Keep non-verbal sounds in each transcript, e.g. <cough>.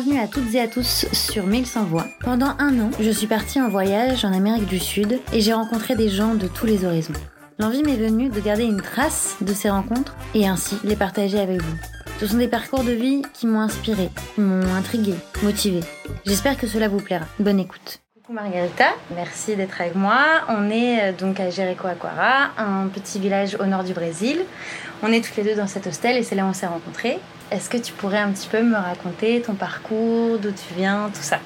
Bienvenue à toutes et à tous sur Mille sans voix. Pendant un an, je suis partie en voyage en Amérique du Sud et j'ai rencontré des gens de tous les horizons. L'envie m'est venue de garder une trace de ces rencontres et ainsi les partager avec vous. Ce sont des parcours de vie qui m'ont inspiré, m'ont intrigué, motivé. J'espère que cela vous plaira. Bonne écoute. Coucou Margarita, merci d'être avec moi. On est euh, donc à Jericoacoara, un petit village au nord du Brésil. On est toutes les deux dans cet hostel et c'est là où on s'est rencontrés. Est-ce que tu pourrais un petit peu me raconter ton parcours, d'où tu viens, tout ça?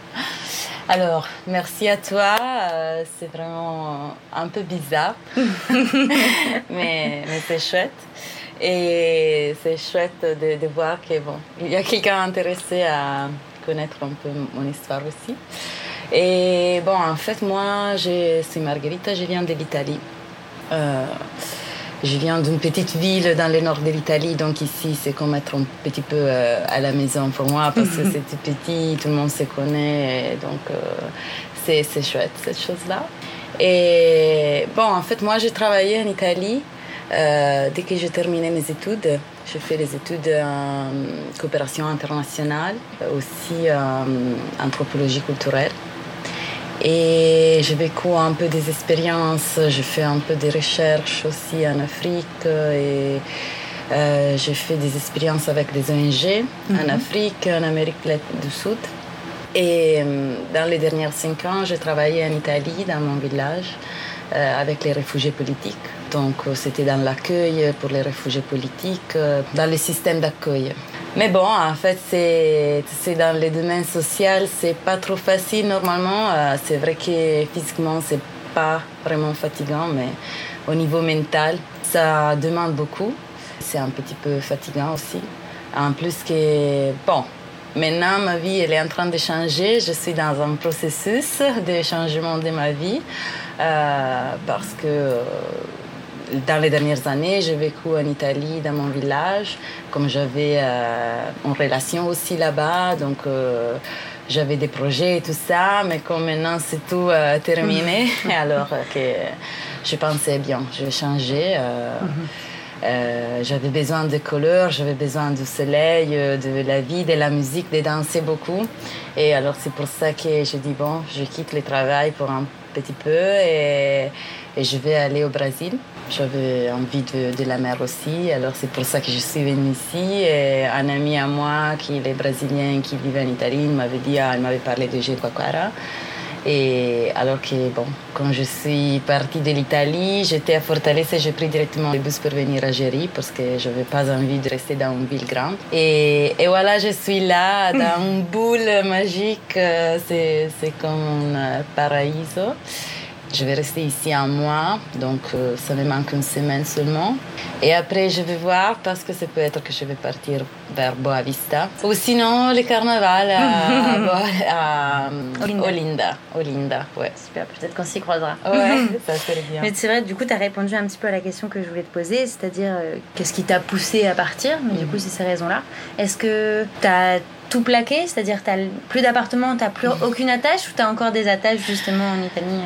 Alors, merci à toi. Euh, c'est vraiment un peu bizarre, <laughs> mais, mais c'est chouette. Et c'est chouette de, de, voir bon, il y a quelqu'un intéressé à connaître un peu mon histoire aussi. Et bon, en fait, moi, c'est Margherita, je viens de l'Italie. Euh, je viens d'une petite ville dans le nord de l'Italie, donc ici c'est comme être un petit peu euh, à la maison pour moi parce que <laughs> c'est tout petit, tout le monde se connaît, donc euh, c'est, c'est chouette cette chose-là. Et bon, en fait, moi j'ai travaillé en Italie euh, dès que j'ai terminé mes études. J'ai fait les études en coopération internationale, aussi en anthropologie culturelle. Et j'ai vécu un peu des expériences, j'ai fait un peu des recherches aussi en Afrique et euh, j'ai fait des expériences avec des ONG en mhm. Afrique, en Amérique du Sud. Et euh, dans les dernières cinq ans, j'ai travaillé en Italie, dans mon village, euh, avec les réfugiés politiques. Donc c'était dans l'accueil pour les réfugiés politiques, dans le système d'accueil. Mais bon, en fait, c'est dans le domaine social, c'est pas trop facile normalement. Euh, c'est vrai que physiquement, c'est pas vraiment fatigant, mais au niveau mental, ça demande beaucoup. C'est un petit peu fatigant aussi. En plus que, bon, maintenant ma vie, elle est en train de changer. Je suis dans un processus de changement de ma vie euh, parce que dans les dernières années, j'ai vécu en Italie, dans mon village, comme j'avais euh, une relation aussi là-bas, donc euh, j'avais des projets et tout ça, mais comme maintenant c'est tout euh, terminé, <laughs> alors que je pensais bien, je vais changer. Mhm. j'avais besoin de couleurs, j'avais besoin du soleil, de la vie, de la musique, de danser beaucoup. Et alors c'est pour ça que j'ai dit, bon, je quitte le travail pour un petit peu et, je vais aller au Brésil. J'avais envie de, de, la mer aussi, alors c'est pour ça que je suis venue ici. Et un ami à moi qui est brésilien, qui vit en Italie, m'avait dit, ah, il m'avait parlé de Jericoacoara. Et alors que, bon, quand je suis partie de l'Italie, j'étais à Fortaleza et j'ai pris directement le bus pour venir à Géry parce que je n'avais pas envie de rester dans une ville grande. Et, et voilà, je suis là, <laughs> dans une boule magique, euh, c'est comme un paraíso. Je vais rester ici un mois, donc euh, ça me manque une semaine seulement. Et après, je vais voir parce que c'est peut-être que je vais partir vers Boavista. Ou sinon, le carnaval à, <laughs> Olinda. Olinda. ouais. Super, peut-être qu'on s'y croisera. Ouais, <laughs> ça serait bien. Mais c'est vrai, du coup, tu as répondu un petit peu à la question que je voulais te poser, c'est-à-dire euh, qu'est-ce qui t'a poussé à partir? Mais du coup, c'est ces raisons-là. Est-ce que tu as tout plaqué? C'est-à-dire, tu plus d'appartement, tu plus <laughs> aucune attache? Ou tu as encore des attaches justement en Italie?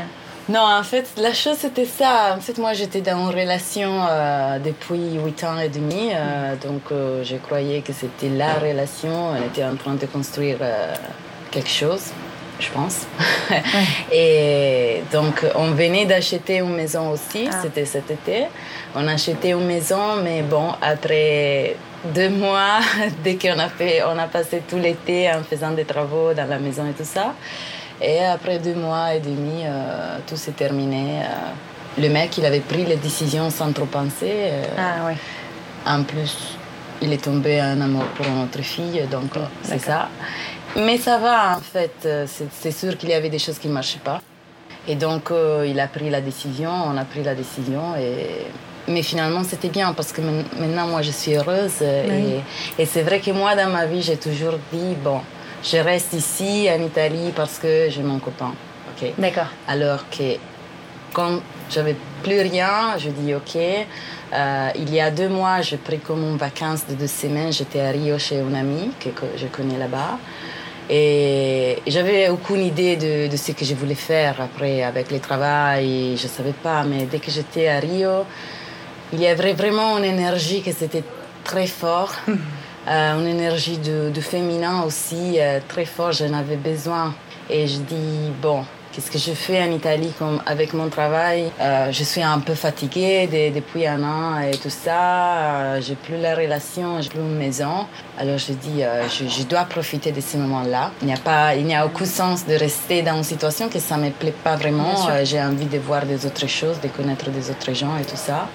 Non, en fait, la chose c'était ça. En fait, moi j'étais dans une relation euh, depuis 8 ans et demi, euh, donc euh, je croyais que c'était la relation. On était en train de construire quelque chose, je pense. <laughs> et donc on venait d'acheter une maison aussi, ah. c'était cet été. On a acheté une maison, mais bon, après deux mois, <laughs> dès qu'on a, fait, on a passé tout l'été en faisant des travaux dans la maison et tout ça. Et après deux mois et demi, euh, tout s'est terminé. Euh. le mec, il avait pris les décisions sans trop penser. Euh. ah, oui. En plus, il est tombé en amour pour notre fille, donc c'est ça. Mais ça va, en fait. C'est sûr qu'il y avait des choses qui ne marchaient pas. Et donc, il a pris la décision, on a pris la décision. Et... Mais finalement, c'était bien parce que maintenant, moi, je suis heureuse. Et, et c'est vrai que moi, dans ma vie, j'ai toujours dit, bon, je reste ici en Italie parce que j'ai mon copain. D'accord. Alors que quand j'avais plus rien, je dis ok. Euh, il y a deux mois, j'ai pris comme une vacances de deux semaines. J'étais à Rio chez une amie que, je connais là-bas. Et j'avais aucune idée de, de, ce que je voulais faire après avec le travail. Je ne savais pas, mais dès que j'étais à Rio, il y avait vraiment une énergie qui était très forte. <laughs> une énergie de, de féminin aussi très fort. J'en avais besoin. Et je dis, bon, Qu'est-ce que je fais en Italie comme avec mon travail? Euh, Je suis un peu fatiguée depuis un an et tout ça. Euh, j'ai plus la relation, j'ai plus une maison. Alors je dis, euh, je, dois profiter de ces moments-là. Il n'y a pas, il n'y a aucun sens de rester dans une situation que ça me plaît pas vraiment. j'ai envie de voir des autres choses, de connaître des autres gens et tout ça.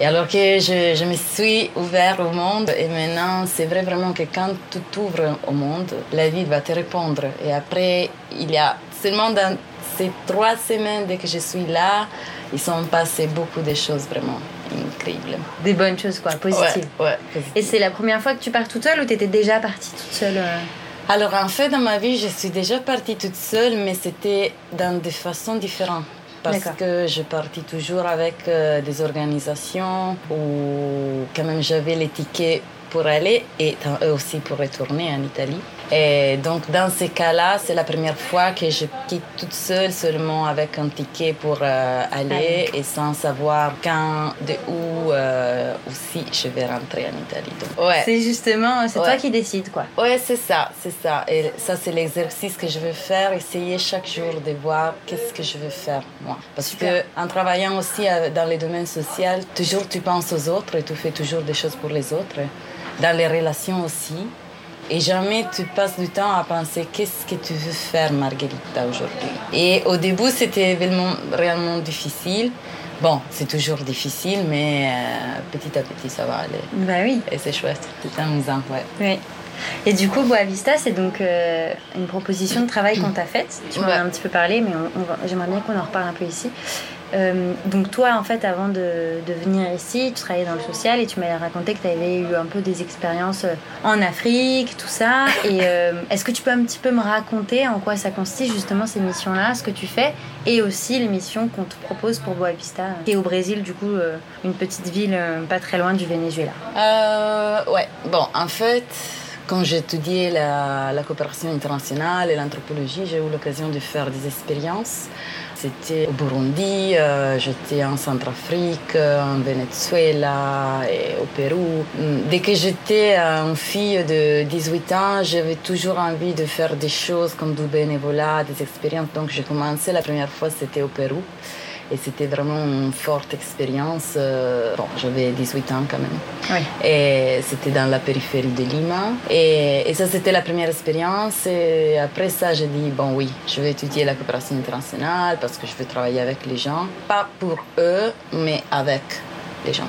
Et alors que je, je, me suis ouvert au monde, et maintenant c'est vrai vraiment que quand tu t'ouvres au monde, la vie va te répondre. Et après, il y a seulement dans ces trois semaines dès que je suis là, ils sont passés beaucoup de choses vraiment incroyables. Des bonnes choses, quoi, positives. Ouais, Et c'est la première fois que tu pars toute seule ou tu étais déjà partie toute seule euh? Alors en fait, dans ma vie, je suis déjà partie toute seule, mais c'était dans des façons différentes. Parce que je partais toujours avec euh, des organisations où quand même j'avais les tickets pour aller et aussi pour retourner en Italie. Et donc, dans ces cas-là, c'est la première fois que je quitte toute seule, seulement avec un ticket pour euh, aller et sans savoir quand, de où euh, aussi je vais rentrer en Italie. ouais. C'est justement, c'est toi qui décides, quoi. Ouais, c'est ça, c'est ça. Et ça, c'est l'exercice que je veux faire, essayer chaque jour de voir qu'est-ce que je veux faire, moi. Parce que en travaillant aussi euh, dans les domaines sociaux, toujours tu penses aux autres et tu fais toujours des choses pour les autres. Dans les relations aussi. Et jamais tu passes du temps à penser qu'est-ce que tu veux faire, Marguerita, aujourd'hui? Et au début, c'était vraiment, réellement difficile. Bon, c'est toujours difficile, mais euh, petit à petit, ça va aller. Bah oui. Et c'est chouette, c'est amusant, ouais. Oui. Et du coup, Boavista, c'est donc euh, une proposition de travail qu'on t'a faite. Tu m'en as un petit peu parlé, mais j'aimerais bien qu'on en reparle un peu ici. Euh, donc toi, en fait, avant de, venir ici, tu travaillais dans le social et tu m'avais raconté que tu avais eu un peu des expériences euh, en Afrique, tout ça. Et euh, est-ce que tu peux un petit peu me raconter en quoi ça consiste justement ces missions-là, ce que tu fais, et aussi les missions qu'on te propose pour Boa Vista, qui est au Brésil, du coup, une petite ville pas très loin du Venezuela. Ouais, bon, en fait... Quand j'étudiais la coopération internationale et l'anthropologie, j'ai eu l'occasion de faire des expériences c'était au Burundi, euh, j'étais en Centrafrique, en Venezuela et au Pérou. Dès que j'étais une fille de 18 ans, j'avais toujours envie de faire des choses comme du bénévolat, des expériences. Donc j'ai commencé la première fois, c'était au Pérou. Et c'était vraiment une forte expérience. Euh, bon, j'avais 18 ans quand même. Oui. Et c'était dans la périphérie de Lima. Et, et ça, c'était la première expérience. Et après ça, j'ai dit, bon oui, je vais étudier la coopération internationale parce que je veux travailler avec les gens. Pas pour eux, mais avec les gens.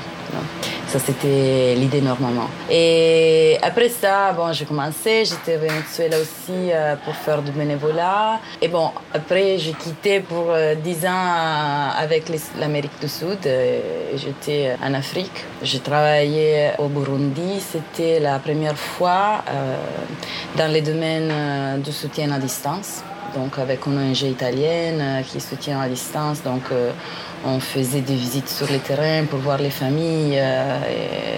Ça, c'était l'idée normalement. Et après ça, bon, j'ai commencé. J'étais au Venezuela aussi euh, pour faire du bénévolat. Et bon, après, j'ai quitté pour 10 euh, ans euh, avec l'Amérique du Sud. J'étais en Afrique. J'ai travaillé au Burundi. C'était la première fois dans les domaines du soutien à distance. Donc, avec une ONG italienne qui soutient à distance. Donc, on faisait des visites sur le terrain pour voir les familles, euh,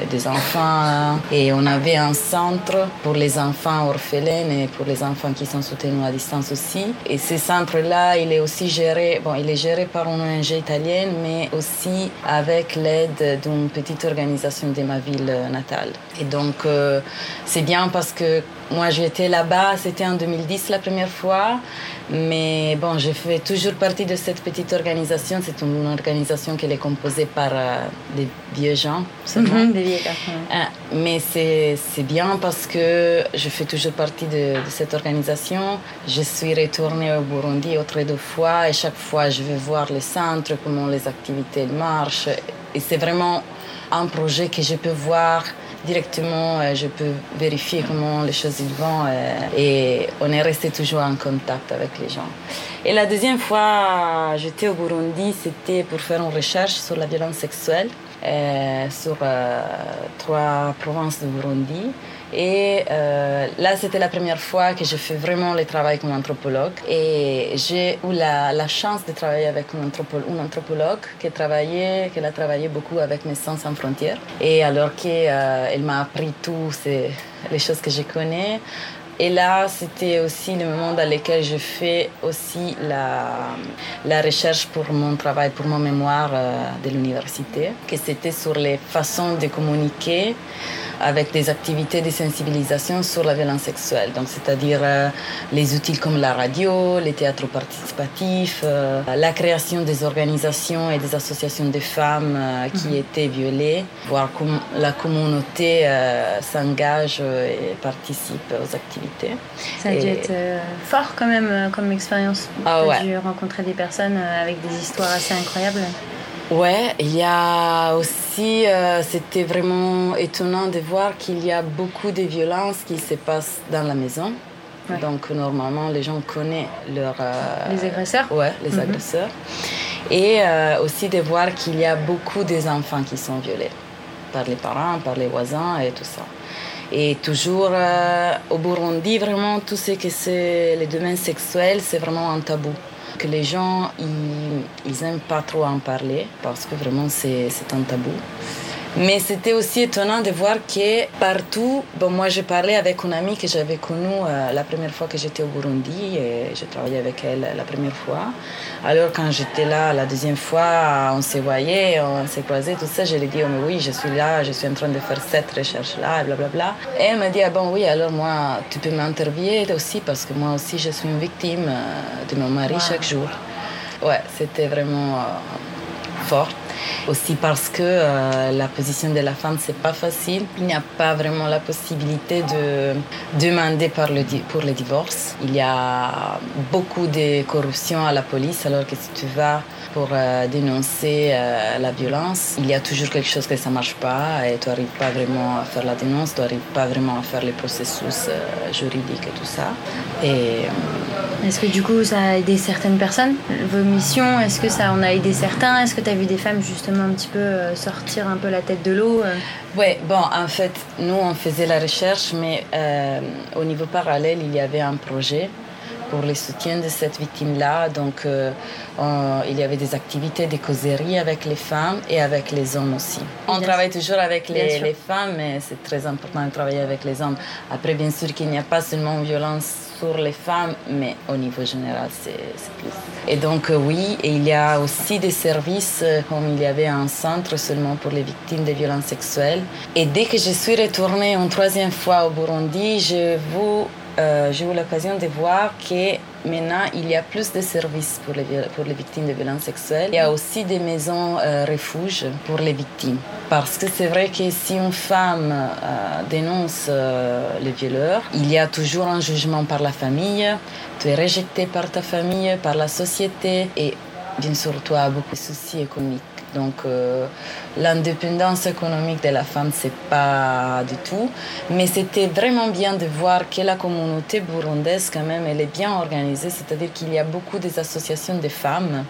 des enfants. Et on avait un centre pour les enfants orphelins et pour les enfants qui sont soutenus à distance aussi. Et ce centre-là, il est aussi géré, bon, il est géré par une ONG italienne, mais aussi avec l'aide d'une petite organisation de ma ville natale. Et donc, euh, c'est bien parce que moi, j'étais là-bas, c'était en 2010 la première fois. Mais bon, j'ai fait toujours partie de cette petite organisation. C'est une organisation qui est composée par euh, des vieux gens seulement. Mhm, des vieux euh, mais c'est bien parce que je fais toujours partie de, cette organisation. Je suis retournée au Burundi autre deux fois et chaque fois je vais voir les centres, comment les activités marchent. Et c'est vraiment un projet que je peux voir directement, euh, je peux vérifier comment les choses vont euh, et on est resté toujours en contact avec les gens. Et la deuxième fois, j'étais au Burundi, c'était pour faire une recherche sur la violence sexuelle euh, sur trois provinces du Burundi. Et euh, là, c'était la première fois que je fais vraiment le travail comme anthropologue. Et j'ai eu la, chance de travailler avec une anthropologue qui, travaillait, qui a travaillé beaucoup avec Médecins sans frontières. Et alors qu'elle euh, m'a appris toutes les choses que je connais, Et là, c'était aussi le moment dans lequel je fais aussi la, la recherche pour mon travail, pour mon mémoire de l'université, que c'était sur les façons de communiquer avec des activités de sensibilisation sur la violence sexuelle. Donc, c'est-à-dire euh, les outils comme la radio, les théâtres participatifs, euh, la création des organisations et des associations de femmes euh, qui mhm. étaient violées, voir comment la communauté s'engage et participe aux activités. Ça a dû être fort quand même comme expérience. Ah, ouais. dû rencontrer des personnes avec des histoires assez incroyables. Ouais, il y a aussi, euh, c'était vraiment étonnant de voir qu'il y a beaucoup de violences qui se passent dans la maison. Donc normalement, les gens connaissent leurs... Euh, les agresseurs Ouais, les mhm. agresseurs. Et euh, aussi de voir qu'il y a beaucoup des enfants qui sont violés par les parents, par les voisins et tout ça. Et toujours au Burundi, vraiment, tout ce que c'est les domaines sexuels, c'est vraiment un tabou que les gens, ils, ils aiment pas trop en parler parce que vraiment c'est un tabou. Mais c'était aussi étonnant de voir que partout, bon, moi j'ai parlé avec une amie que j'avais connue euh, la première fois que j'étais au Burundi et j'ai travaillé avec elle la première fois. Alors quand j'étais là la deuxième fois, on s'est voyé, on s'est croisé, tout ça, je lui ai dit, oh, mais oui, je suis là, je suis en train de faire cette recherche-là, et blablabla. Et elle m'a dit, ah bon, oui, alors moi, tu peux m'interviewer aussi parce que moi aussi je suis une victime euh, de mon mari chaque jour. Ouais, c'était vraiment euh, fort. Aussi parce que euh, la position de la femme, c'est pas facile. Il n'y a pas vraiment la possibilité de demander pour le divorce. Il y a beaucoup de corruption à la police, alors que si tu vas pour euh, dénoncer euh, la violence, il y a toujours quelque chose que ça marche pas et tu n'arrives pas vraiment à faire la dénonce, tu n'arrives pas vraiment à faire les processus juridiques et tout ça. Est-ce que du coup ça a aidé certaines personnes? Vos missions, est-ce que ça en a aidé certains? Est-ce que tu as vu des femmes justement un petit peu euh, sortir un peu la tête de l'eau euh? Oui, bon, en fait, nous on faisait la recherche, mais euh, au niveau parallèle, il y avait un projet pour le soutien de cette victime-là. Donc, euh, il y avait des activités de causerie avec les femmes et avec les hommes aussi. On travaille toujours avec les, les femmes, mais c'est très important de travailler avec les hommes. Après, bien sûr qu'il n'y a pas seulement violence sur les femmes, mais au niveau général, c'est plus. Et donc, euh, oui, et il y a aussi des services, euh, comme il y avait un centre seulement pour les victimes de violences sexuelles. Et dès que je suis retournée une troisième fois au Burundi, euh, j'ai eu l'occasion de voir que maintenant il y a plus de services pour les, victimes de violences sexuelles. Il y a aussi des maisons euh, refuges pour les victimes. Parce que c'est vrai que si une femme euh, dénonce euh, le violeur, il y a toujours un jugement par la famille, tu es rejeté par ta famille, par la société et bien sûr as beaucoup de soucis économiques. Donc euh, l'indépendance économique de la femme, c'est pas du tout. Mais c'était vraiment bien de voir que la communauté burundaise, quand même, elle est bien organisée. C'est-à-dire qu'il y a beaucoup des associations de femmes,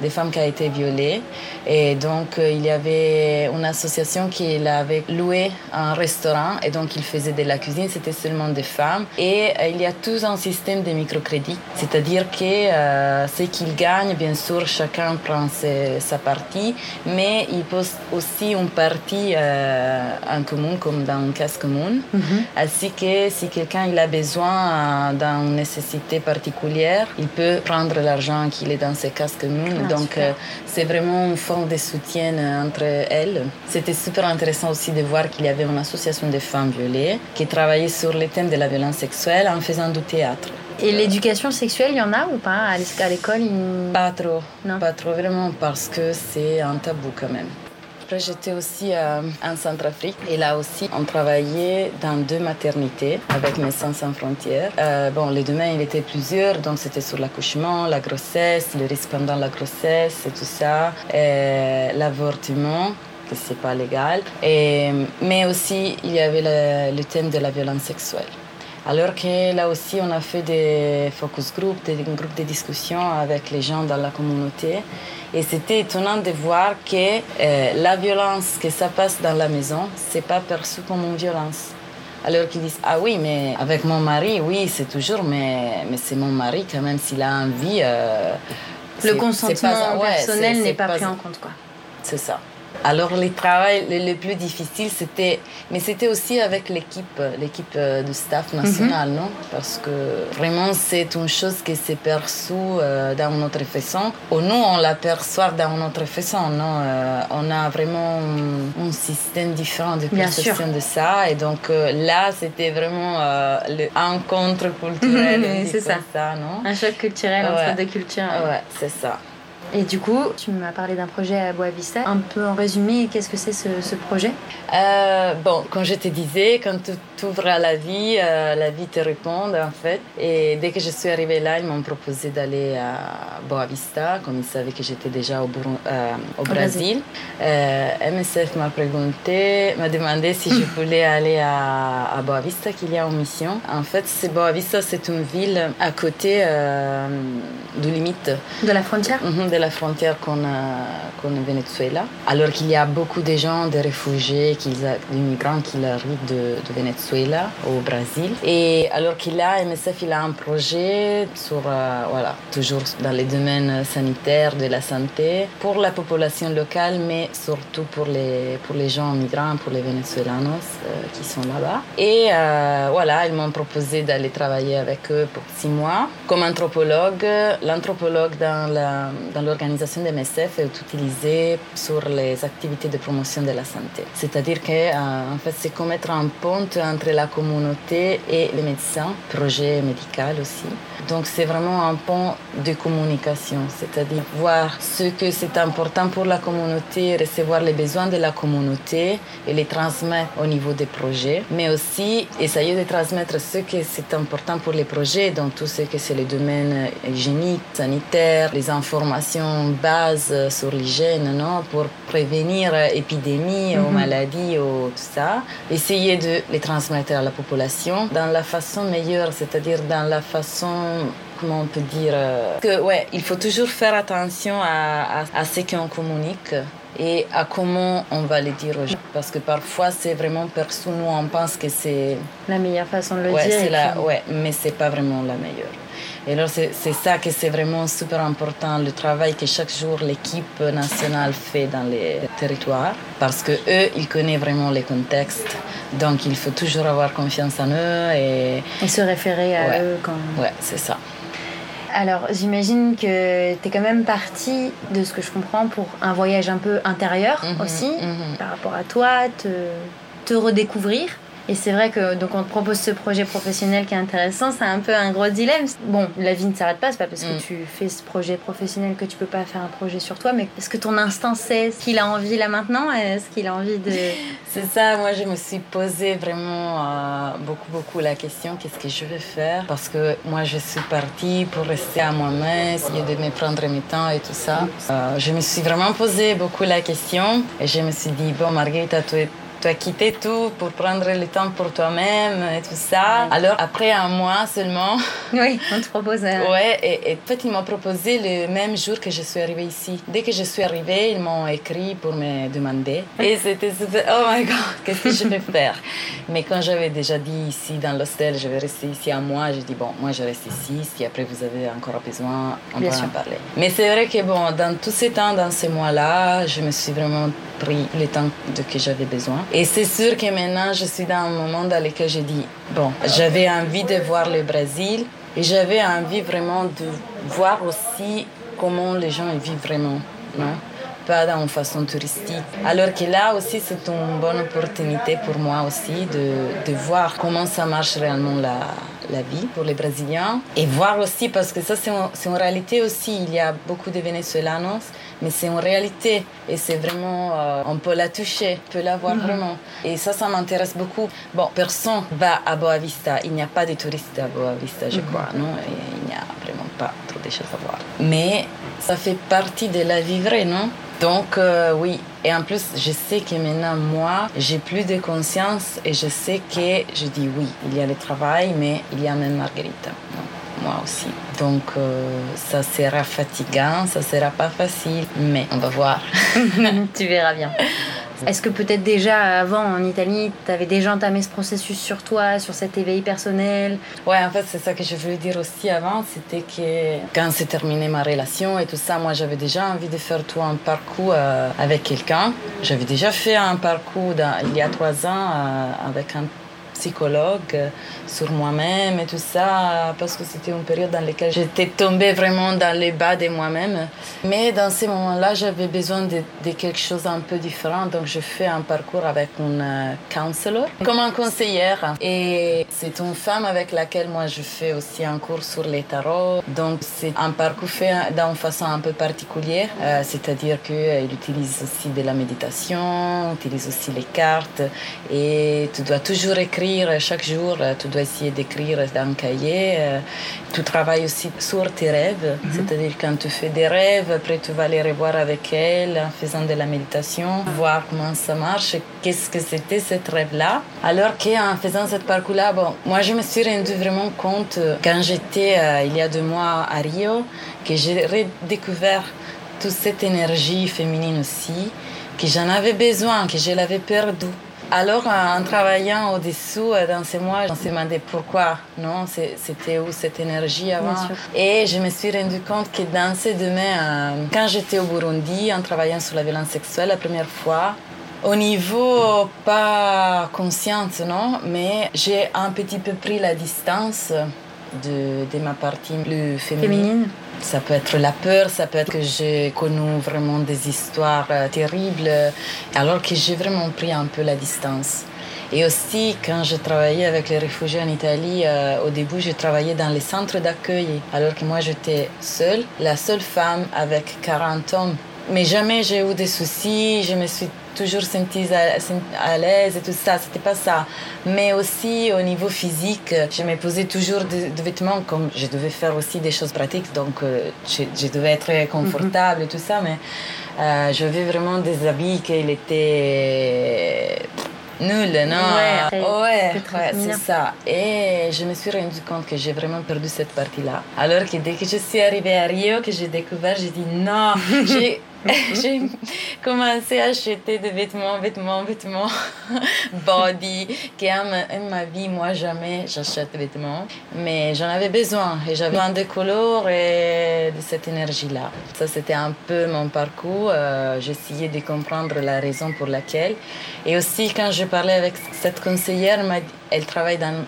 des femmes qui ont été violées. Et donc euh, il y avait une association qui avait loué un restaurant et donc il faisait de la cuisine. C'était seulement des femmes. Et euh, il y a tout un système de microcrédit. C'est-à-dire que ce qu'ils gagnent, bien sûr, chacun prend sa partie mais il pose aussi une partie euh, en commun, comme dans une casse commune. Mhm. Ainsi que si quelqu'un il a besoin euh, d'une nécessité particulière, il peut prendre l'argent qu'il est dans ces casse communes. Ah, Donc, euh, c'est vraiment une forme de soutien entre elles. C'était super intéressant aussi de voir qu'il y avait une association de femmes violées qui travaillait sur le thème de la violence sexuelle en faisant du théâtre. Et l'éducation sexuelle, il y en a ou pas à l'école Pas trop. Non. Pas trop, vraiment, parce que c'est un tabou quand même. Après, j'étais aussi euh, en Centrafrique et là aussi, on travaillait dans deux maternités avec Médecins sans frontières. Euh, bon, les domaines, il était plusieurs, donc c'était sur l'accouchement, la grossesse, le risque pendant la grossesse et tout ça, l'avortement que c'est pas légal, et, mais aussi il y avait le, le thème de la violence sexuelle. Alors que là aussi, on a fait des focus groups, des groupes de discussion avec les gens dans la communauté. Et c'était étonnant de voir que euh, la violence que ça passe dans la maison, c'est pas perçu comme une violence. Alors qu'ils disent Ah oui, mais avec mon mari, oui, c'est toujours, mais, mais c'est mon mari quand même, s'il a envie. Euh, le consentement personnel n'est pas, pris en compte, quoi. C'est ça. Alors, le travail le, plus difficile, c'était. Mais c'était aussi avec l'équipe, l'équipe euh, de staff national, mhm. non? Parce que vraiment, c'est une chose qui s'est perçue euh, dans notre façon. Ou nous, on l'aperçoit dans notre façon, non? Euh, On a vraiment un, système différent de perception de ça. Et donc, là, c'était vraiment le rencontre <laughs> culturel. c'est ça. ça. non? Un choc culturel entre deux cultures. Ouais, c'est ça. Et du coup, tu m'as parlé d'un projet à Boavista. Un peu en résumé, qu'est-ce que c'est ce, projet? Euh, Bon, comme je te disais, quand tu ouvres à la vie, euh, la vie te répond en fait. Et dès que je suis arrivée là, ils m'ont proposé d'aller à Boavista, comme ils savaient que j'étais déjà au, euh, au, Brésil. MSF m'a prégunté, m'a demandé si je <laughs> voulais aller à, à Boavista, qu'il y a en mission. En fait, c'est Boavista, c'est une ville à côté de limite. De la frontière? Mhm, la frontière qu'on a, qu'on Venezuela. Alors qu'il y a beaucoup de gens, des réfugiés, des migrants qui arrivent de, Venezuela au Brésil. Et alors qu'il a, MSF, il a un projet sur, euh, voilà, toujours dans les domaines sanitaires, de la santé, pour la population locale, mais surtout pour les, pour les gens migrants, pour les Vénézuélanos euh, qui sont là-bas. Et euh, voilà, ils m'ont proposé d'aller travailler avec eux pour six mois comme anthropologue. L'anthropologue dans la, dans l'organisation des MSF est utilisée sur les activités de promotion de la santé. C'est-à-dire que euh, en fait, c'est comme être un pont entre la communauté et les médecins, projet médical aussi. Donc c'est vraiment un pont de communication, c'est-à-dire voir ce que c'est important pour la communauté, recevoir les besoins de la communauté et les transmettre au niveau des projets, mais aussi essayer de transmettre ce que c'est important pour les projets, dans tout ce que c'est le domaine hygiénique, sanitaire, les informations bases sur l'hygiène, non, pour prévenir épidémies ou mhm. maladies ou tout ça. Essayer de les transmettre à la population dans la façon meilleure, c'est-à-dire dans la façon comment on peut dire euh, que ouais, il faut toujours faire attention à, à, ce qu'on communique et à comment on va le dire aux gens. Parce que parfois, c'est vraiment perçu, nous, on pense que c'est... La meilleure façon de le ouais, dire. La... Ouais, mais c'est pas vraiment la meilleure. Et alors, c'est ça que c'est vraiment super important, le travail que chaque jour l'équipe nationale fait dans les territoires, parce que eux, ils connaissent vraiment les contextes. Donc, il faut toujours avoir confiance en eux et... Et se référer à eux quand... Ouais, c'est ça. Alors, j'imagine que tu es quand même partie, de ce que je comprends, pour un voyage un peu intérieur mhm, aussi, mhm. par rapport à toi, te, te redécouvrir. Et c'est vrai que donc on te propose ce projet professionnel qui est intéressant, c'est un peu un gros dilemme. Bon, la vie ne s'arrête pas, c'est pas parce que mm. tu fais ce projet professionnel que tu peux pas faire un projet sur toi, mais est-ce que ton instinct sait ce qu'il a envie là maintenant? Est-ce qu'il a envie de... <laughs> c'est ça, moi je me suis posé vraiment euh, beaucoup beaucoup la question, qu'est-ce que je vais faire? Parce que moi je suis partie pour rester à moi-même, essayer de me prendre mes temps et tout ça. Euh, je me suis vraiment posé beaucoup la question et je me suis dit, bon Marguerite, tu es tu as quitté tout pour prendre le temps pour toi-même et tout ça. Alors, après un mois seulement. <laughs> Oui, on te propose. Ouais, et, en fait, ils m'ont proposé le même jour que je suis arrivée ici. Dès que je suis arrivée, ils m'ont écrit pour me demander. Et c'était. Oh my god, <laughs> qu'est-ce que je vais faire? Mais quand j'avais déjà dit ici dans l'hostel, je vais rester ici un mois, j'ai dit bon, moi je reste ici. Si après vous avez encore besoin, on Bien peut en parler. Mais c'est vrai que bon, dans tous ces temps, dans ces mois-là, je me suis vraiment pris le temps de que j'avais besoin. Et c'est sûr que maintenant, je suis dans un moment dans lequel je dis, bon, j'avais envie de voir le Brésil et j'avais envie vraiment de voir aussi comment les gens vivent vraiment, non? Pas dans façon touristique. Alors que là aussi, c'est une bonne opportunité pour moi aussi de, de voir comment ça marche réellement la, la vie pour les Brésiliens et voir aussi, parce que ça c'est une, réalité aussi, il y a beaucoup de Vénézuélanos, mais c'est une réalité et c'est vraiment, euh, on peut la toucher, on peut la voir mhm. vraiment. Et ça, ça m'intéresse beaucoup. Bon, personne va à Boa Vista, il n'y a pas de touristes à Boa Vista, je mhm. crois, non? Il n'y a vraiment pas trop de choses à voir. Mais ça fait partie de la vie vraie, non? Donc euh, oui, et en plus, je sais que maintenant, moi, j'ai plus de conscience et je sais que je dis oui, il y a le travail, mais il y a même Marguerite. moi aussi. Donc euh, ça sera fatigant, ça sera pas facile, mais on va voir. <laughs> tu verras bien. Est-ce que peut-être déjà avant en Italie, tu avais déjà entamé ce processus sur toi, sur cet éveil personnel Ouais, en fait, c'est ça que je voulais dire aussi avant, c'était que quand s'est terminé ma relation et tout ça, moi j'avais déjà envie de faire tout un parcours euh, avec quelqu'un. J'avais déjà fait un parcours il y a trois ans euh, avec un psychologue euh, sur moi-même et tout ça, parce que c'était une période dans laquelle j'étais tombée vraiment dans les bas de moi-même. Mais dans ces moments-là, j'avais besoin de, quelque chose un peu différent, donc je fais un parcours avec une euh, counselor, comme un conseillère. Et c'est une femme avec laquelle moi je fais aussi un cours sur les tarots. Donc c'est un parcours fait d'une façon un peu particulière, euh, c'est-à-dire qu'il utilise aussi de la méditation, utilise aussi les cartes, et tu dois toujours écrire chaque jour, euh, tu dois essayer d'écrire dans un cahier. Euh, tu travailles aussi sur tes rêves, mhm. c'est-à-dire quand tu fais des rêves, après tu vas les revoir avec elle en faisant de la méditation, voir comment ça marche, qu'est-ce que c'était ce rêve-là. Alors qu'en faisant ce parcours-là, bon, moi je me suis rendu vraiment compte euh, quand j'étais il y a deux mois à Rio, que j'ai redécouvert toute cette énergie féminine aussi, que j'en avais besoin, que je l'avais perdue. Alors, en travaillant au-dessous euh, dans ces mois, on s'est demandé pourquoi, non C'était où cette énergie avant Et je me suis rendu compte que dans ces domaines, euh, quand j'étais au Burundi, en travaillant sur la violence sexuelle la première fois, au niveau pas conscience, non, mais j'ai un petit peu pris la distance de, de ma partie plus féminine. Ça peut être la peur, ça peut être que j'ai connu vraiment des histoires euh, terribles, alors que j'ai vraiment pris un peu la distance. Et aussi, quand je travaillais avec les réfugiés en Italie, euh, au début, je travaillais dans les centres d'accueil, alors que moi, j'étais seule, la seule femme avec 40 hommes. Mais jamais j'ai eu des soucis, je me suis toujours sentie à, l'aise et tout ça, c'était pas ça. Mais aussi au niveau physique, je me posais toujours des vêtements comme je devais faire aussi des choses pratiques, donc euh, je, devais être confortable et tout ça, mais euh, j'avais vraiment des habits qui étaient nuls, non? Ouais, ouais, c'est ça. Et je me suis rendu compte que j'ai vraiment perdu cette partie-là. Alors que dès que je suis arrivée à Rio, que j'ai découvert, j'ai dit non, <laughs> j'ai <laughs> j'ai commencé à acheter des vêtements, vêtements, vêtements, <laughs> body, qui en ma vie, moi jamais j'achète des vêtements, mais j'en avais besoin et j'avais besoin de couleurs et de cette énergie-là. Ça, c'était un peu mon parcours. Euh, j'essayais de comprendre la raison pour laquelle. Et aussi, quand je parlais avec cette conseillère, elle travaille dans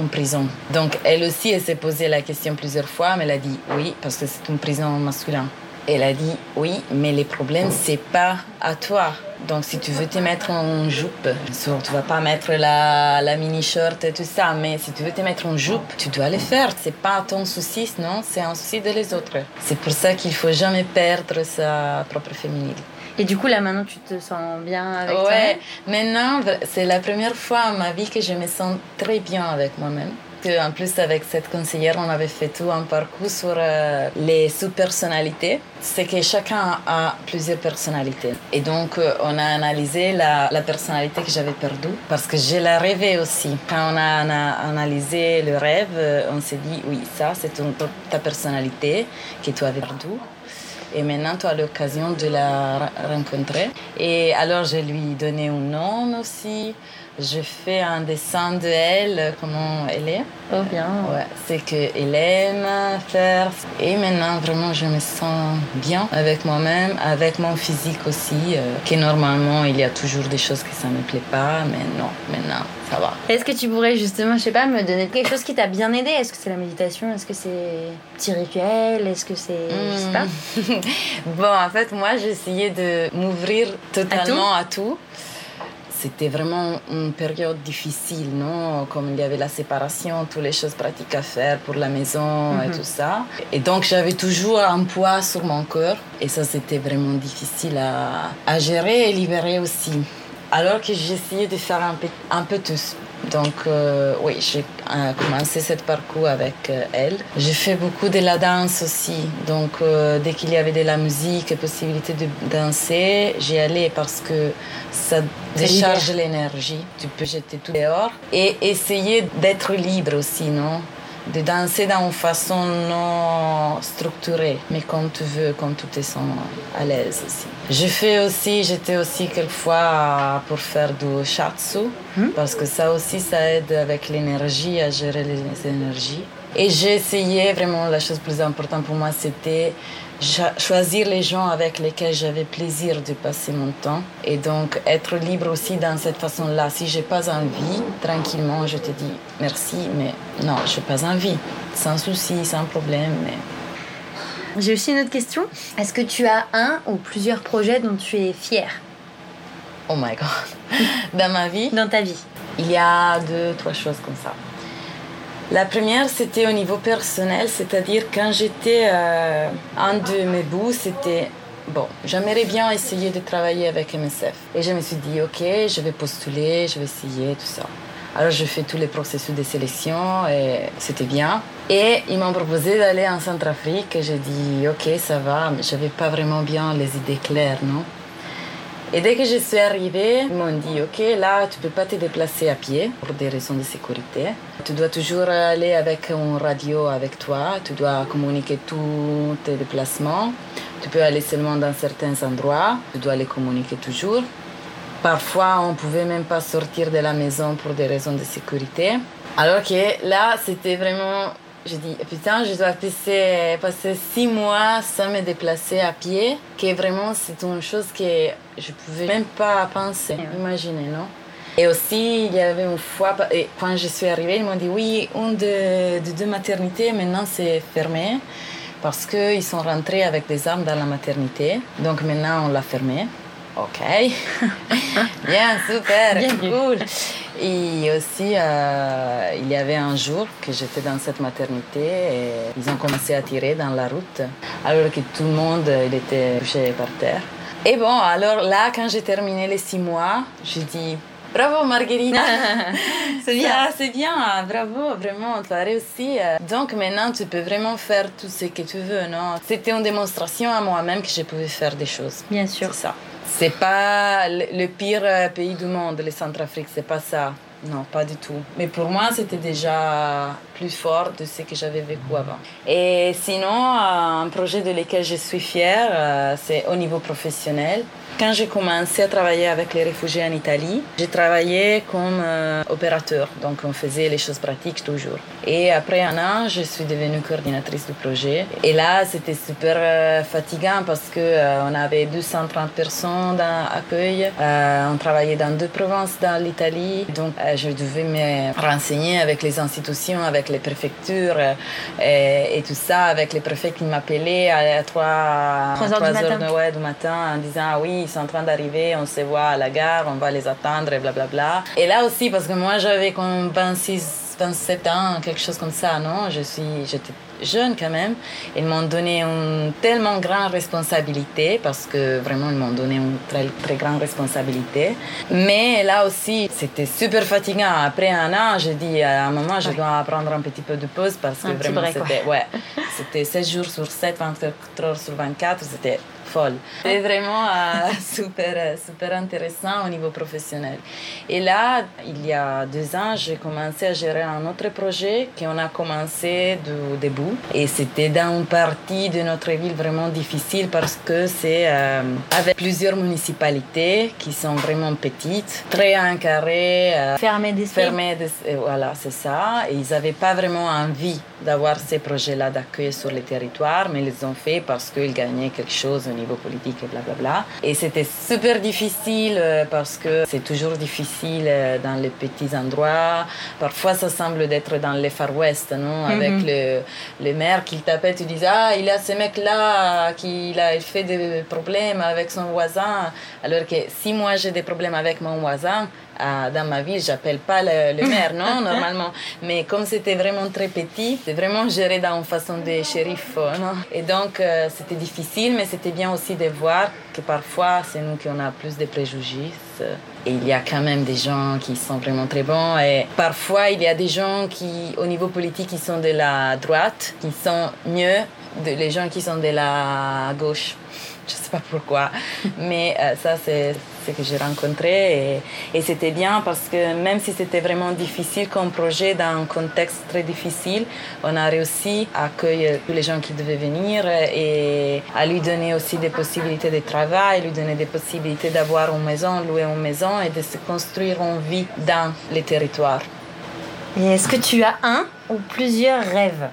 une prison. Donc, elle aussi, elle s'est posé la question plusieurs fois, mais elle a dit oui, parce que c'est une prison masculine. Elle a dit oui, mais les problèmes, c'est pas à toi. Donc, si tu veux te mettre en jupe, tu vas pas mettre la, la mini-shirt et tout ça, mais si tu veux te mettre en jupe, tu dois le faire. C'est pas ton souci, non, c'est un souci de les autres. C'est pour ça qu'il faut jamais perdre sa propre féminité. Et du coup, là, maintenant, tu te sens bien avec Ouais, maintenant, c'est la première fois dans ma vie que je me sens très bien avec moi-même en plus avec cette conseillère, on avait fait tout un parcours sur euh, les sous-personnalités. C'est que chacun a plusieurs personnalités. Et donc, euh, on a analysé la, personnalité que j'avais perdue parce que je la rêvais aussi. Quand on a, analysé le rêve, euh, on s'est dit, oui, ça, c'est ta personnalité que tu avais perdue. Et maintenant, tu as l'occasion de la rencontrer. Et alors, je lui ai donné un nom aussi. Je fais un dessin de elle, comment elle est. Oh bien. Ouais, c'est qu'elle aime faire. Et maintenant, vraiment, je me sens bien avec moi-même, avec mon physique aussi. Euh, que normalement, il y a toujours des choses que ça ne me plaît pas, mais non, maintenant, ça va. Est-ce que tu pourrais justement, je sais pas, me donner quelque chose qui t'a bien aidé? Est-ce que c'est la méditation? Est-ce que c'est petit rituel? Est-ce que c'est. Je sais pas. Hmm. <laughs> bon, en fait, moi, essayé de m'ouvrir totalement À tout c'était vraiment une période difficile, non? Comme il y avait la séparation, toutes les choses pratiques à faire pour la maison et mhm. tout ça. Et donc j'avais toujours un poids sur mon cœur et ça c'était vraiment difficile à, à, gérer et libérer aussi. Alors que j'essayais de faire un peu, un peu tout. Donc, euh, oui, j'ai euh, commencé ce parcours avec euh, elle. J'ai fait beaucoup de la danse aussi. Donc, dès qu'il y avait de la musique et possibilité de danser, j'y allais parce que ça décharge l'énergie. Tu peux jeter tout dehors et essayer d'être libre aussi, non? De danser d'une façon non structurée, mais comme tu veux, comme tout est sont à l'aise aussi. Je fais aussi, j'étais aussi quelquefois pour faire du shatsu, hmm? parce que ça aussi, ça aide avec l'énergie, à gérer les énergies. Et j'ai essayé, vraiment, la chose plus importante pour moi, c'était choisir les gens avec lesquels j'avais plaisir de passer mon temps et donc être libre aussi dans cette façon-là. Si j'ai pas envie, tranquillement, je te dis merci, mais non, je n'ai pas envie, sans souci, sans problème. Mais... J'ai aussi une autre question. Est-ce que tu as un ou plusieurs projets dont tu es fier Oh my god. <laughs> Dans ma vie? Dans ta vie. Il y a deux, trois choses comme ça. La première, c'était au niveau personnel, c'est-à-dire quand j'étais euh, un de mes bouts, c'était bon, j'aimerais bien essayer de travailler avec MSF. Et je me suis dit, ok, je vais postuler, je vais essayer, tout ça. Alors je fais tous les processus de sélection et c'était bien. Et ils m'ont proposé d'aller en Centrafrique et j'ai dit, ok, ça va, mais je n'avais pas vraiment bien les idées claires, non? Et dès que je suis arrivée, ils m'ont dit Ok, là, tu ne peux pas te déplacer à pied pour des raisons de sécurité. Tu dois toujours aller avec une radio avec toi. Tu dois communiquer tous tes déplacements. Tu peux aller seulement dans certains endroits. Tu dois les communiquer toujours. Parfois, on ne pouvait même pas sortir de la maison pour des raisons de sécurité. Alors que là, c'était vraiment je dis, putain, je dois passer, passer six mois sans me déplacer à pied, que vraiment c'est une chose que je pouvais même pas penser, imaginer, non? Et aussi, il y avait une fois, et quand je suis arrivée, ils m'ont dit, oui, une de, deux maternités, maintenant c'est fermé, parce qu'ils sont rentrés avec des armes dans la maternité, donc maintenant on l'a fermé. Ok, <laughs> bien, super, bien cool. Et aussi, euh, il y avait un jour que j'étais dans cette maternité et ils ont commencé à tirer dans la route, alors que tout le monde il était couché par terre. Et bon, alors là, quand j'ai terminé les six mois, j'ai dit Bravo Marguerite <laughs> C'est bien, c'est bien, bravo, vraiment, tu as réussi. Donc maintenant, tu peux vraiment faire tout ce que tu veux, non? C'était une démonstration à moi-même que je pouvais faire des choses. Bien sûr. C'est ça. C'est pas le pire euh, pays du monde, les Centrafrique, c'est pas ça. Non, pas du tout. Mais pour moi, c'était déjà plus fort de ce que j'avais vécu avant. Et sinon, euh, un projet de lequel je suis fière, euh, c'est au niveau professionnel. Quand j'ai commencé à travailler avec les réfugiés en Italie, j'ai travaillé comme euh, opérateur, donc on faisait les choses pratiques toujours. Et après un an, je suis devenue coordinatrice du projet. Et là, c'était super fatigant parce que on avait 230 personnes dans l'accueil. on travaillait dans deux provinces dans l'Italie, donc je devais me renseigner avec les institutions, avec les préfectures et, tout ça, avec les préfets qui m'appelaient à 3, heures, du, matin. du matin en disant ah oui ils sont en train d'arriver, on se voit à la gare, on va les attendre et blablabla. Et là aussi, parce que moi j'avais comme 26, 27 ans, quelque chose comme ça, non? Je suis, j'étais jeune quand même. Ils m'ont donné une tellement grande responsabilité parce que vraiment ils m'ont donné une très, très grande responsabilité. Mais là aussi, c'était super fatigant. Après un an, j'ai dit à un moment, je dois prendre un petit peu de pause parce que vraiment c'était ouais, c'était 7 jours sur 7, 24 heures sur 24, c'était folle. <laughs> C'est vraiment euh, <laughs> super, euh, super intéressant au niveau professionnel. Et là, il y a deux ans, j'ai commencé à gérer un autre projet qu'on a commencé du début. Et c'était dans une partie de notre ville vraiment difficile parce que c'est euh, avec plusieurs municipalités qui sont vraiment petites, très encadrées, fermées d'esprit. Fermées voilà, c'est ça. Et ils n'avaient pas vraiment envie d'avoir ces projets-là d'accueil sur le territoire, mais ils les ont fait parce qu'ils gagnaient quelque chose niveau politique et blablabla. Et c'était super difficile euh, parce que c'est toujours difficile euh, dans les petits endroits. Parfois, ça semble d'être dans les Far West, non? Mhm. Avec le, le, maire qui t'appelle, tu dis Ah, il y a ce mec-là qui a fait des problèmes avec son voisin. Alors que si moi j'ai des problèmes avec mon voisin, dans ma ville, j'appelle pas le, maire, non, <laughs> normalement. Mais comme c'était vraiment très petit, c'est vraiment géré dans une façon de shérif, non Et donc, euh, c'était difficile, mais c'était bien aussi de voir que parfois, c'est nous qui on a plus de préjugés. Et il y a quand même des gens qui sont vraiment très bons. Et parfois, il y a des gens qui, au niveau politique, qui sont de la droite, qui sont mieux que les gens qui sont de la gauche. Je sais pas pourquoi. <laughs> Mais euh, ça, c'est Que j'ai rencontrés. Et, c'était bien parce que même si c'était vraiment difficile comme projet dans un contexte très difficile, on a réussi à accueillir tous les gens qui devaient venir et à lui donner aussi des possibilités de travail, lui donner des possibilités d'avoir une maison, louer une maison et de se construire une vie dans les territoires. Et est-ce que tu as un ou plusieurs rêves?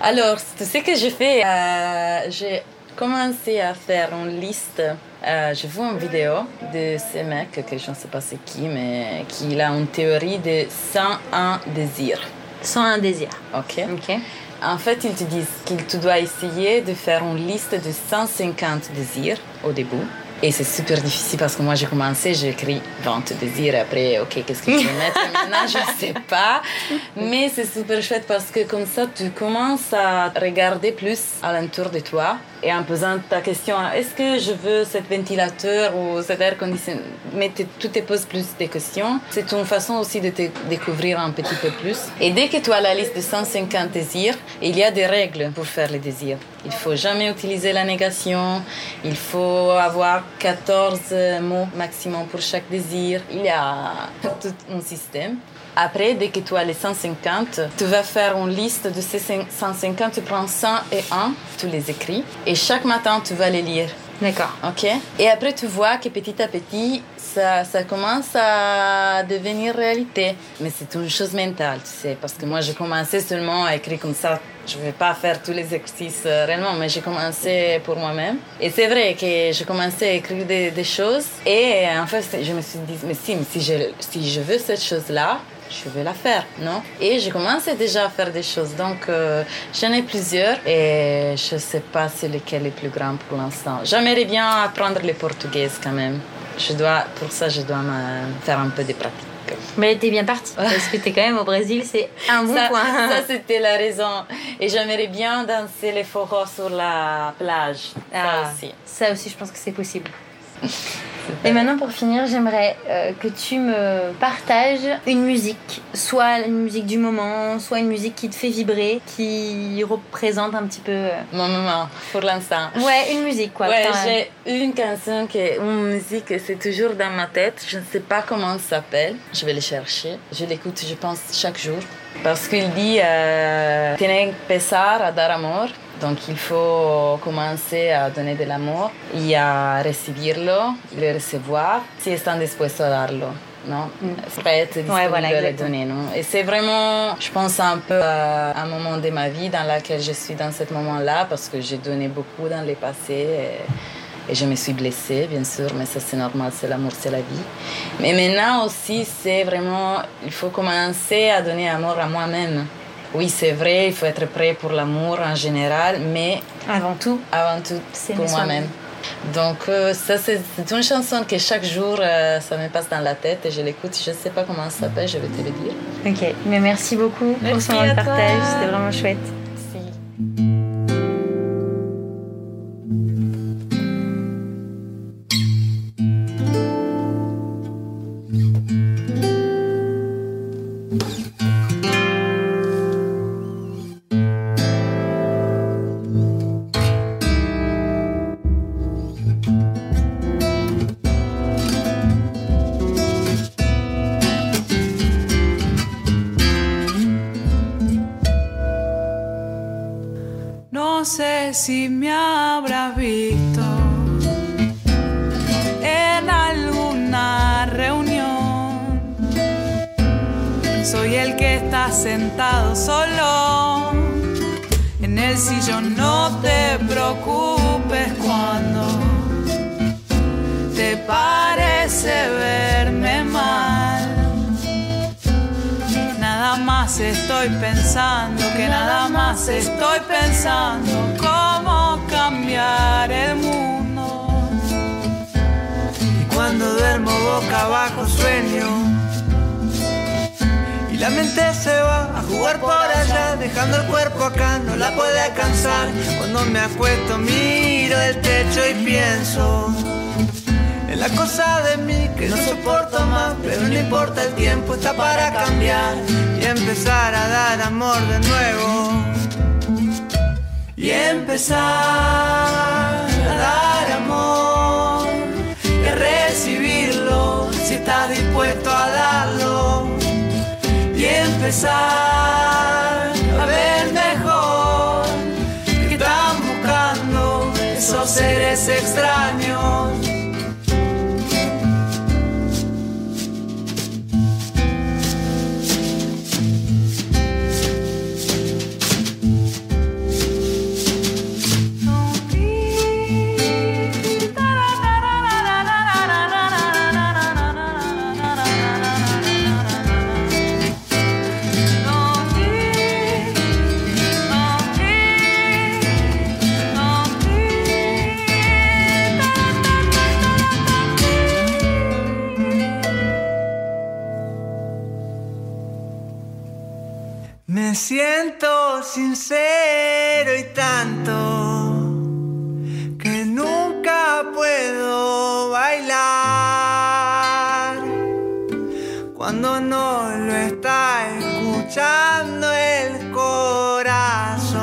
Alors, ce que j'ai fait, euh, j'ai commencé à faire une liste. Euh, je vois une vidéo de ce mec, que je ne sais pas c'est qui, mais qui a une théorie de 101 désirs. 101 désirs. Ok. Ok. En fait, ils te disent que tu dois essayer de faire une liste de 150 désirs au début. Et c'est super difficile parce que moi j'ai commencé, j'ai écrit 20 désirs et après, ok, qu'est-ce que je vais mettre <laughs> maintenant? Je ne sais pas. Mais c'est super chouette parce que comme ça, tu commences à regarder plus à l'entour de toi et en posant ta question, est-ce que je veux ce ventilateur ou cet air conditionné? Mais tu te poses plus de questions. C'est une façon aussi de te découvrir un petit peu plus. Et dès que tu as la liste de 150 désirs, il y a des règles pour faire les désirs. Il faut jamais utiliser la négation. Il faut avoir 14 mots maximum pour chaque désir. Il y a <laughs> tout un système. Après, dès que tu as les 150, tu vas faire une liste de ces 150, tu prends 100 et 1, tu les écris, et chaque matin, tu vas les lire. D'accord. OK? Et après, tu vois que petit à petit, ça, ça commence à devenir réalité. Mais c'est une chose mentale, tu sais, parce que moi, j'ai commencé seulement à écrire comme ça. Je ne vais pas faire tous les exercices euh, réellement, mais j'ai commencé pour moi-même. Et c'est vrai que j'ai commencé à écrire des, des, choses. Et en fait, je me suis dit, mais si, si, je, si je veux cette chose-là, je vais la faire, non? Et j'ai commencé déjà à faire des choses, donc euh, j'en ai plusieurs et je ne sais pas c'est lequel est plus grand pour l'instant. J'aimerais bien apprendre le portugais quand même. Je dois, pour ça, je dois faire un peu de pratique. Mais t'es bien parti <laughs> parce que t'es quand même au Brésil, c'est un bon point. <laughs> Ça, c'était la raison. Et j'aimerais bien danser les forrots sur la plage. ça ah, aussi. Ça aussi, je pense que c'est possible. <laughs> Et maintenant, pour finir, j'aimerais euh, que tu me partages une musique, soit une musique du moment, soit une musique qui te fait vibrer, qui représente un petit peu. Euh, Mon moment, pour l'instant. Ouais, une musique quoi. Ouais, j'ai une chanson qui est une musique, c'est toujours dans ma tête. Je ne sais pas comment ça s'appelle. Je vais le chercher. Je l'écoute, je pense, chaque jour. Parce qu'il dit euh, Tiene pesar a dar amor. Donc il faut commencer à donner de l'amour et à recibirlo, le recevoir, si están dispuestos a darlo. Non mm. Prête, ouais, voilà, le donner. Non et c'est vraiment, je pense, un peu à un moment de ma vie dans lequel je suis dans ce moment-là parce que j'ai donné beaucoup dans le passé. Et, et je me suis blessée, bien sûr, mais ça c'est normal, c'est l'amour, c'est la vie. Mais maintenant aussi, c'est vraiment, il faut commencer à donner amour à moi-même. Oui, c'est vrai, il faut être prêt pour l'amour en général, mais avant tout, avant tout, pour moi-même. Donc euh, ça c'est une chanson que chaque jour euh, ça me passe dans la tête et je l'écoute. Je ne sais pas comment ça s'appelle, je vais te le dire. Ok, mais merci beaucoup pour ce moment de partage, c'était vraiment chouette. si Y la mente se va a jugar por allá, dejando el cuerpo acá, no la puede alcanzar. Cuando me acuesto miro el techo y pienso en la cosa de mí que no soporto más, pero no importa el tiempo, está para cambiar y empezar a dar amor de nuevo. Y empezar dispuesto a darlo y empezar a ver mejor. Que están buscando esos seres extraños. Siento sincero y tanto que nunca puedo bailar cuando no lo está escuchando el corazón.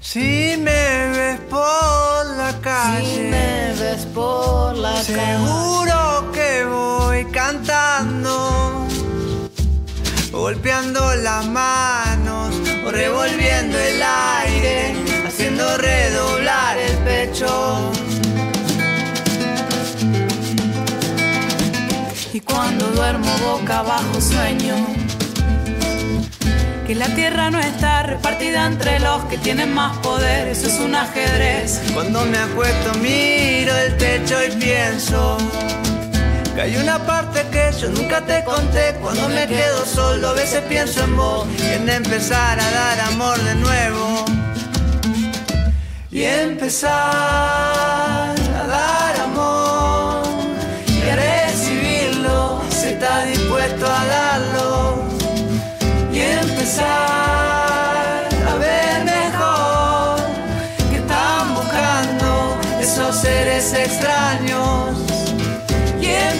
Si me ves por la calle, si me ves por la seguro cantando, golpeando las manos o revolviendo el aire, haciendo redoblar el pecho. Y cuando duermo boca abajo sueño que la tierra no está repartida entre los que tienen más poder, eso es un ajedrez. Cuando me acuesto miro el techo y pienso hay una parte que yo nunca te conté. Cuando me quedo solo, a veces pienso en vos y en empezar a dar amor de nuevo. Y empezar a dar amor y a recibirlo si estás dispuesto a darlo. Y empezar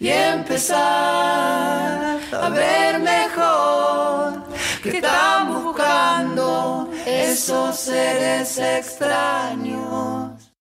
y empezar a ver mejor que están buscando esos seres extraños.